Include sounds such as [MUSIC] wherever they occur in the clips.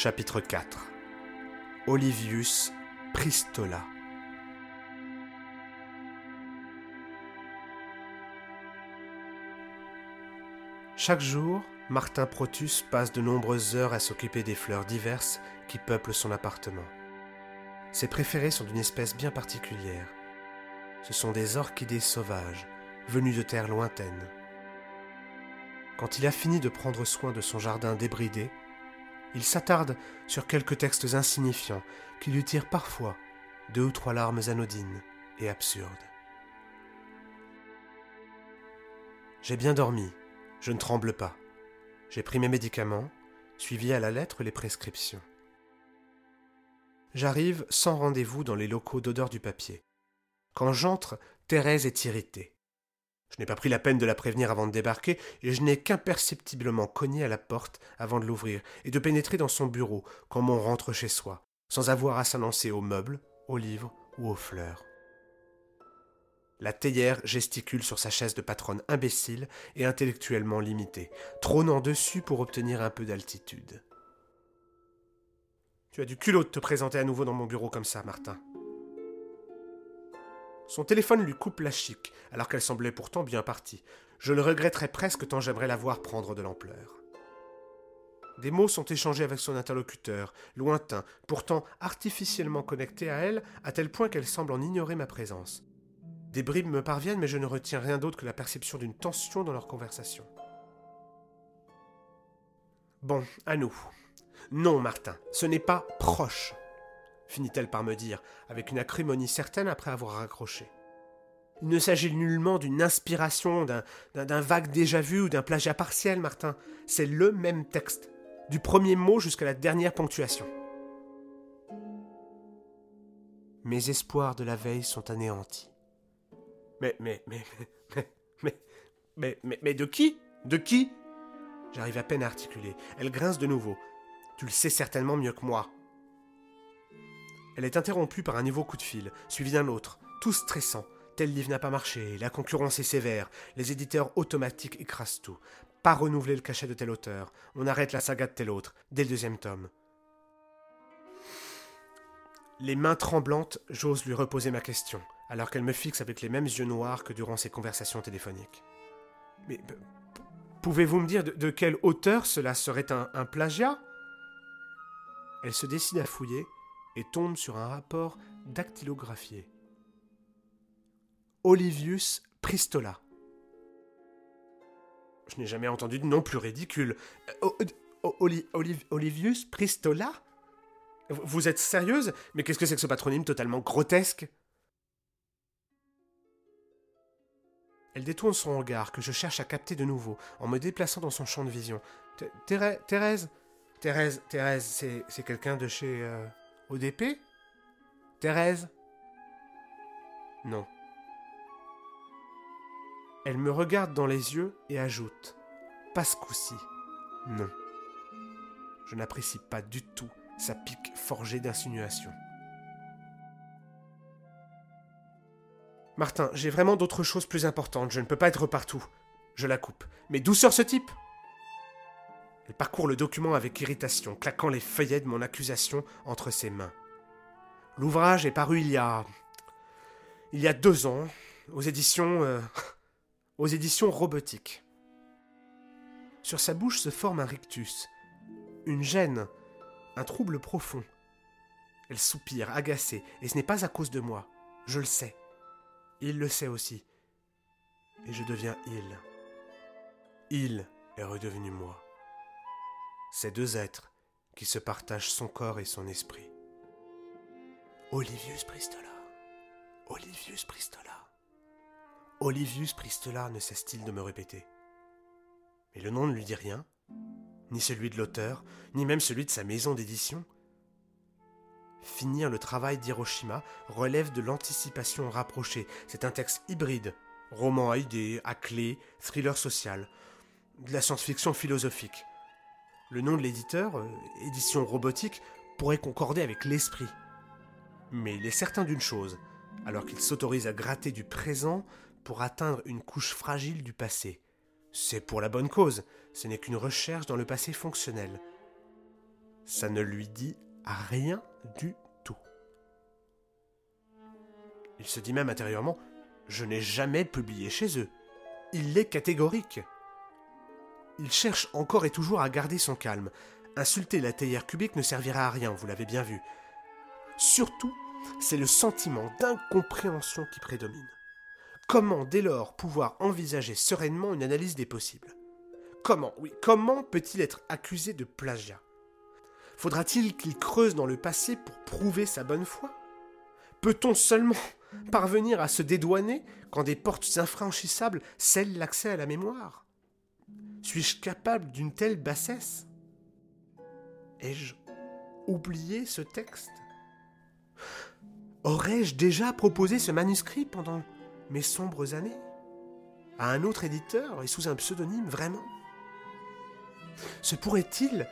Chapitre 4 Olivius Pristola Chaque jour, Martin Protus passe de nombreuses heures à s'occuper des fleurs diverses qui peuplent son appartement. Ses préférés sont d'une espèce bien particulière. Ce sont des orchidées sauvages, venues de terres lointaines. Quand il a fini de prendre soin de son jardin débridé, il s'attarde sur quelques textes insignifiants qui lui tirent parfois deux ou trois larmes anodines et absurdes. J'ai bien dormi, je ne tremble pas. J'ai pris mes médicaments, suivi à la lettre les prescriptions. J'arrive sans rendez-vous dans les locaux d'odeur du papier. Quand j'entre, Thérèse est irritée. Je n'ai pas pris la peine de la prévenir avant de débarquer, et je n'ai qu'imperceptiblement cogné à la porte avant de l'ouvrir et de pénétrer dans son bureau comme on rentre chez soi, sans avoir à s'annoncer aux meubles, aux livres ou aux fleurs. La théière gesticule sur sa chaise de patronne imbécile et intellectuellement limitée, trônant dessus pour obtenir un peu d'altitude. Tu as du culot de te présenter à nouveau dans mon bureau comme ça, Martin. Son téléphone lui coupe la chic, alors qu'elle semblait pourtant bien partie. Je le regretterais presque tant j'aimerais la voir prendre de l'ampleur. Des mots sont échangés avec son interlocuteur, lointain, pourtant artificiellement connecté à elle, à tel point qu'elle semble en ignorer ma présence. Des bribes me parviennent, mais je ne retiens rien d'autre que la perception d'une tension dans leur conversation. Bon, à nous. Non, Martin, ce n'est pas proche finit-elle par me dire, avec une acrimonie certaine après avoir raccroché. Il ne s'agit nullement d'une inspiration, d'un vague déjà-vu ou d'un plagiat partiel, Martin. C'est le même texte, du premier mot jusqu'à la dernière ponctuation. Mes espoirs de la veille sont anéantis. Mais, mais, mais, mais, mais, mais, mais, mais de qui? De qui? J'arrive à peine à articuler. Elle grince de nouveau. Tu le sais certainement mieux que moi. Elle est interrompue par un nouveau coup de fil, suivi d'un autre, tout stressant. Tel livre n'a pas marché, la concurrence est sévère, les éditeurs automatiques écrasent tout. Pas renouveler le cachet de tel auteur, on arrête la saga de tel autre, dès le deuxième tome. Les mains tremblantes, j'ose lui reposer ma question, alors qu'elle me fixe avec les mêmes yeux noirs que durant ses conversations téléphoniques. Mais pouvez-vous me dire de, quel auteur cela serait un, un plagiat? Elle se décide à fouiller, et tombe sur un rapport dactylographié. Olivius Pristola. Je n'ai jamais entendu de nom plus ridicule. Euh, Olivius Pristola? Vous êtes sérieuse? Mais qu'est-ce que c'est que ce patronyme totalement grotesque? Elle détourne son regard que je cherche à capter de nouveau en me déplaçant dans son champ de vision. Thérèse? Thérèse, Thérèse, c'est quelqu'un de chez... Euh, ODP Thérèse? Non. Elle me regarde dans les yeux et ajoute Pas ce coup-ci. Non. Je n'apprécie pas du tout sa pique forgée d'insinuation. Martin, j'ai vraiment d'autres choses plus importantes, je ne peux pas être partout. Je la coupe. Mais douceur ce type? Elle parcourt le document avec irritation, claquant les feuillets de mon accusation entre ses mains. L'ouvrage est paru il y a. il y a deux ans, aux éditions. Euh, [LAUGHS] aux éditions robotiques. Sur sa bouche se forme un rictus, une gêne, un trouble profond. Elle soupire, agacée, et ce n'est pas à cause de moi. Je le sais. Il le sait aussi. Et je deviens il. Il est redevenu moi ces deux êtres qui se partagent son corps et son esprit. Olivius Pristola. Olivius Pristola. Olivius Pristola ne cesse-t-il de me répéter. Mais le nom ne lui dit rien, ni celui de l'auteur, ni même celui de sa maison d'édition. Finir le travail d'Hiroshima relève de l'anticipation rapprochée. C'est un texte hybride, roman à idées, à clé, thriller social, de la science-fiction philosophique. Le nom de l'éditeur, euh, édition robotique, pourrait concorder avec l'esprit. Mais il est certain d'une chose, alors qu'il s'autorise à gratter du présent pour atteindre une couche fragile du passé. C'est pour la bonne cause, ce n'est qu'une recherche dans le passé fonctionnel. Ça ne lui dit rien du tout. Il se dit même intérieurement Je n'ai jamais publié chez eux. Il est catégorique. Il cherche encore et toujours à garder son calme. Insulter la théière cubique ne servira à rien, vous l'avez bien vu. Surtout, c'est le sentiment d'incompréhension qui prédomine. Comment dès lors pouvoir envisager sereinement une analyse des possibles? Comment, oui, comment peut-il être accusé de plagiat? Faudra-t-il qu'il creuse dans le passé pour prouver sa bonne foi? Peut-on seulement [LAUGHS] parvenir à se dédouaner quand des portes infranchissables scellent l'accès à la mémoire? Suis-je capable d'une telle bassesse? Ai-je oublié ce texte? Aurais-je déjà proposé ce manuscrit pendant mes sombres années? À un autre éditeur et sous un pseudonyme vraiment? Se pourrait-il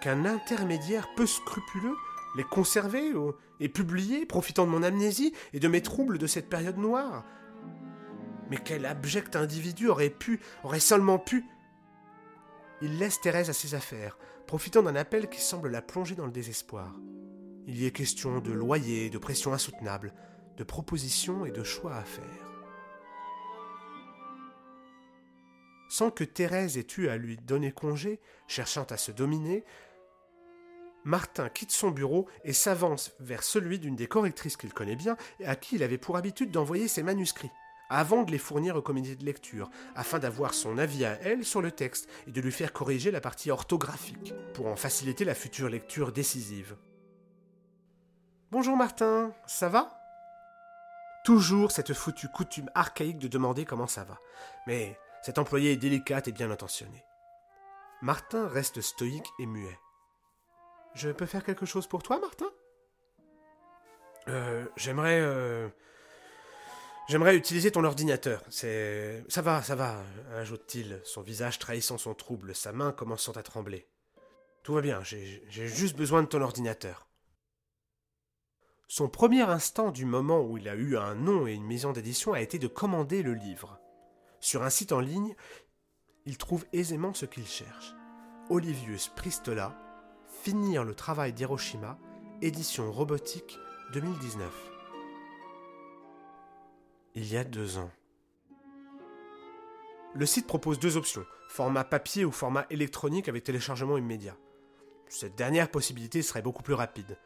qu'un intermédiaire peu scrupuleux les conserver et publier, profitant de mon amnésie et de mes troubles de cette période noire? Mais quel abject individu aurait pu, aurait seulement pu Il laisse Thérèse à ses affaires, profitant d'un appel qui semble la plonger dans le désespoir. Il y est question de loyer, de pression insoutenable, de propositions et de choix à faire. Sans que Thérèse ait eu à lui donner congé, cherchant à se dominer, Martin quitte son bureau et s'avance vers celui d'une des correctrices qu'il connaît bien et à qui il avait pour habitude d'envoyer ses manuscrits, avant de les fournir au comité de lecture, afin d'avoir son avis à elle sur le texte et de lui faire corriger la partie orthographique, pour en faciliter la future lecture décisive. Bonjour Martin, ça va? Toujours cette foutue coutume archaïque de demander comment ça va. Mais cette employée est délicate et bien intentionnée. Martin reste stoïque et muet. Je peux faire quelque chose pour toi, Martin? Euh, j'aimerais. Euh, j'aimerais utiliser ton ordinateur. C'est. Ça va, ça va, ajoute-t-il, son visage trahissant son trouble, sa main commençant à trembler. Tout va bien, j'ai juste besoin de ton ordinateur. Son premier instant du moment où il a eu un nom et une maison d'édition a été de commander le livre. Sur un site en ligne, il trouve aisément ce qu'il cherche. Olivius Pristola, Finir le travail d'Hiroshima, édition robotique 2019. Il y a deux ans. Le site propose deux options, format papier ou format électronique avec téléchargement immédiat. Cette dernière possibilité serait beaucoup plus rapide.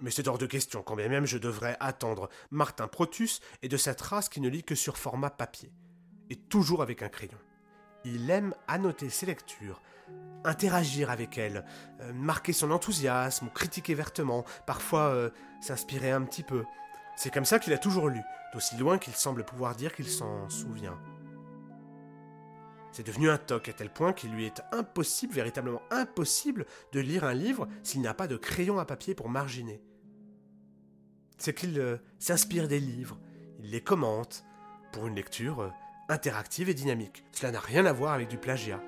Mais c'est hors de question, quand bien même je devrais attendre Martin Protus et de cette race qui ne lit que sur format papier, et toujours avec un crayon. Il aime annoter ses lectures, interagir avec elle, euh, marquer son enthousiasme ou critiquer vertement, parfois euh, s'inspirer un petit peu. C'est comme ça qu'il a toujours lu, d'aussi loin qu'il semble pouvoir dire qu'il s'en souvient. C'est devenu un toc à tel point qu'il lui est impossible, véritablement impossible, de lire un livre s'il n'a pas de crayon à papier pour marginer. C'est qu'il euh, s'inspire des livres, il les commente, pour une lecture interactive et dynamique. Cela n'a rien à voir avec du plagiat.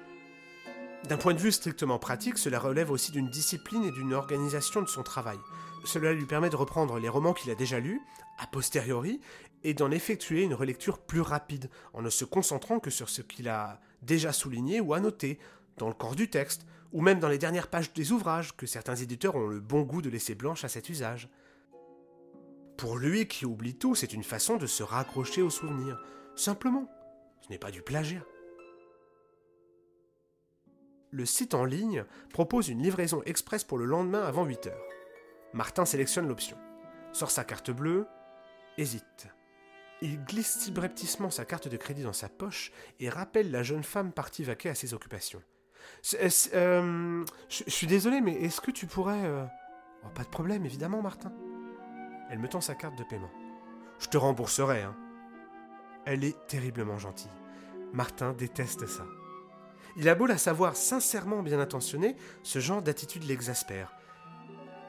D'un point de vue strictement pratique, cela relève aussi d'une discipline et d'une organisation de son travail. Cela lui permet de reprendre les romans qu'il a déjà lus, a posteriori, et d'en effectuer une relecture plus rapide, en ne se concentrant que sur ce qu'il a déjà souligné ou annoté, dans le corps du texte, ou même dans les dernières pages des ouvrages, que certains éditeurs ont le bon goût de laisser blanches à cet usage. Pour lui qui oublie tout, c'est une façon de se raccrocher aux souvenirs. Simplement. Ce n'est pas du plagiat le site en ligne propose une livraison express pour le lendemain avant 8 heures. Martin sélectionne l'option, sort sa carte bleue, hésite. Il glisse subrepticement sa carte de crédit dans sa poche et rappelle la jeune femme partie vaquer à ses occupations. Euh, je suis désolé, mais est-ce que tu pourrais... Euh, oh, pas de problème, évidemment, Martin. Elle me tend sa carte de paiement. Je te rembourserai, hein. Elle est terriblement gentille. Martin déteste ça. Il a beau la savoir sincèrement bien intentionnée, ce genre d'attitude l'exaspère.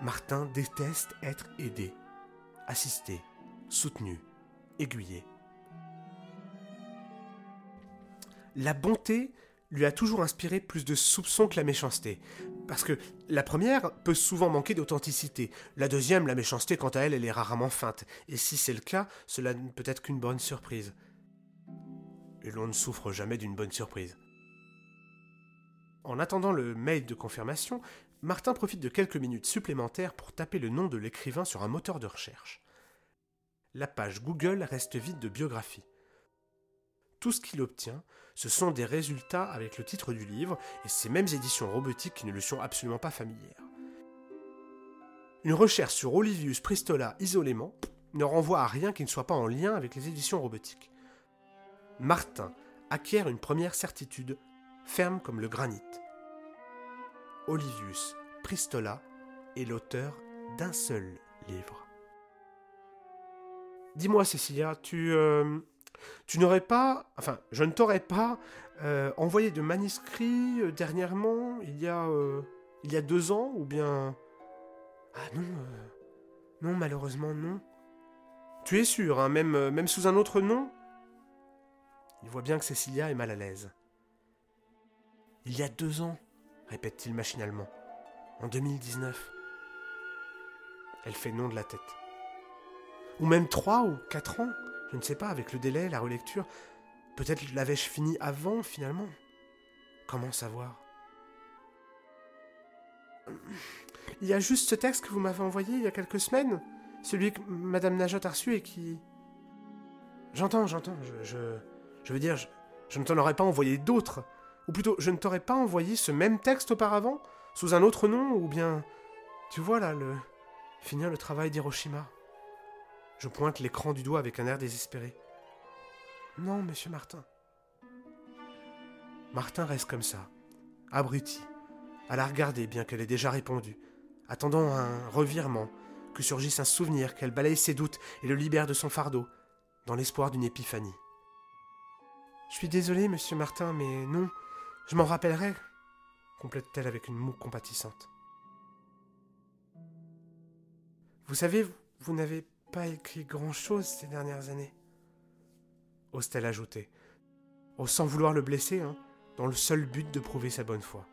Martin déteste être aidé, assisté, soutenu, aiguillé. La bonté lui a toujours inspiré plus de soupçons que la méchanceté. Parce que la première peut souvent manquer d'authenticité. La deuxième, la méchanceté, quant à elle, elle est rarement feinte. Et si c'est le cas, cela ne peut être qu'une bonne surprise. Et l'on ne souffre jamais d'une bonne surprise. En attendant le mail de confirmation, Martin profite de quelques minutes supplémentaires pour taper le nom de l'écrivain sur un moteur de recherche. La page Google reste vide de biographie. Tout ce qu'il obtient, ce sont des résultats avec le titre du livre et ces mêmes éditions robotiques qui ne lui sont absolument pas familières. Une recherche sur Olivius Pristola isolément ne renvoie à rien qui ne soit pas en lien avec les éditions robotiques. Martin acquiert une première certitude, ferme comme le granit. Olivius Pristola est l'auteur d'un seul livre. Dis-moi, Cécilia, tu, euh, tu n'aurais pas, enfin, je ne t'aurais pas euh, envoyé de manuscrit euh, dernièrement, il y a, il y a deux ans, ou bien? Ah non, non, malheureusement non. Tu es sûr, hein, même, même sous un autre nom? Il voit bien que Cécilia est mal à l'aise. Il y a deux ans, répète-t-il machinalement. En 2019. Elle fait non de la tête. Ou même trois ou quatre ans. Je ne sais pas, avec le délai, la relecture. Peut-être l'avais-je fini avant, finalement. Comment savoir? Il y a juste ce texte que vous m'avez envoyé il y a quelques semaines. Celui que Madame Najot a reçu et qui. J'entends, j'entends. Je, je, veux dire, je, je ne t'en aurais pas envoyé d'autres. Ou plutôt, je ne t'aurais pas envoyé ce même texte auparavant, sous un autre nom, ou bien. Tu vois là, le. Finir le travail d'Hiroshima. Je pointe l'écran du doigt avec un air désespéré. Non, monsieur Martin. Martin reste comme ça, abruti, à la regarder bien qu'elle ait déjà répondu, attendant un revirement, que surgisse un souvenir, qu'elle balaye ses doutes et le libère de son fardeau, dans l'espoir d'une épiphanie. Je suis désolé, monsieur Martin, mais non, je m'en rappellerai, complète-t-elle avec une moue compatissante. Vous savez, vous n'avez pas écrit grand-chose ces dernières années. Ose-t-elle ajouter, oh, sans vouloir le blesser, hein, dans le seul but de prouver sa bonne foi.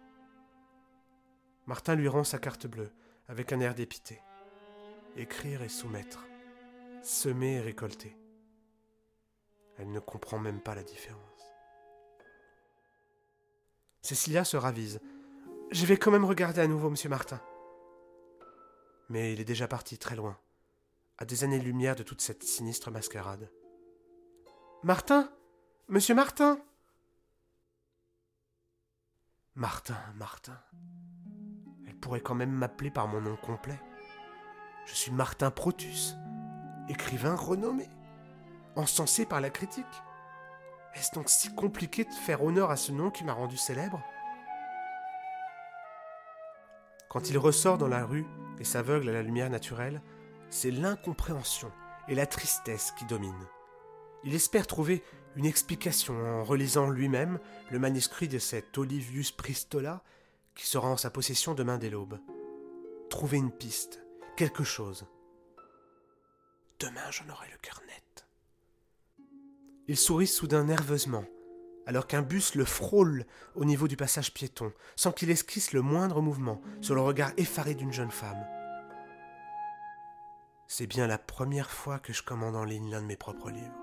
Martin lui rend sa carte bleue, avec un air dépité. Écrire et soumettre. Semer et récolter. Elle ne comprend même pas la différence. Cécilia se ravise. Je vais quand même regarder à nouveau, monsieur Martin. Mais il est déjà parti très loin à des années-lumière de toute cette sinistre mascarade. Martin Monsieur Martin Martin, Martin. Elle pourrait quand même m'appeler par mon nom complet. Je suis Martin Protus, écrivain renommé, encensé par la critique. Est-ce donc si compliqué de faire honneur à ce nom qui m'a rendu célèbre? Quand il ressort dans la rue et s'aveugle à la lumière naturelle, c'est l'incompréhension et la tristesse qui dominent. Il espère trouver une explication en relisant lui-même le manuscrit de cet Olivius Pristola qui sera en sa possession demain dès l'aube. Trouver une piste, quelque chose. Demain j'en aurai le cœur net. Il sourit soudain nerveusement, alors qu'un bus le frôle au niveau du passage piéton, sans qu'il esquisse le moindre mouvement sur le regard effaré d'une jeune femme. C'est bien la première fois que je commande en ligne l'un de mes propres livres.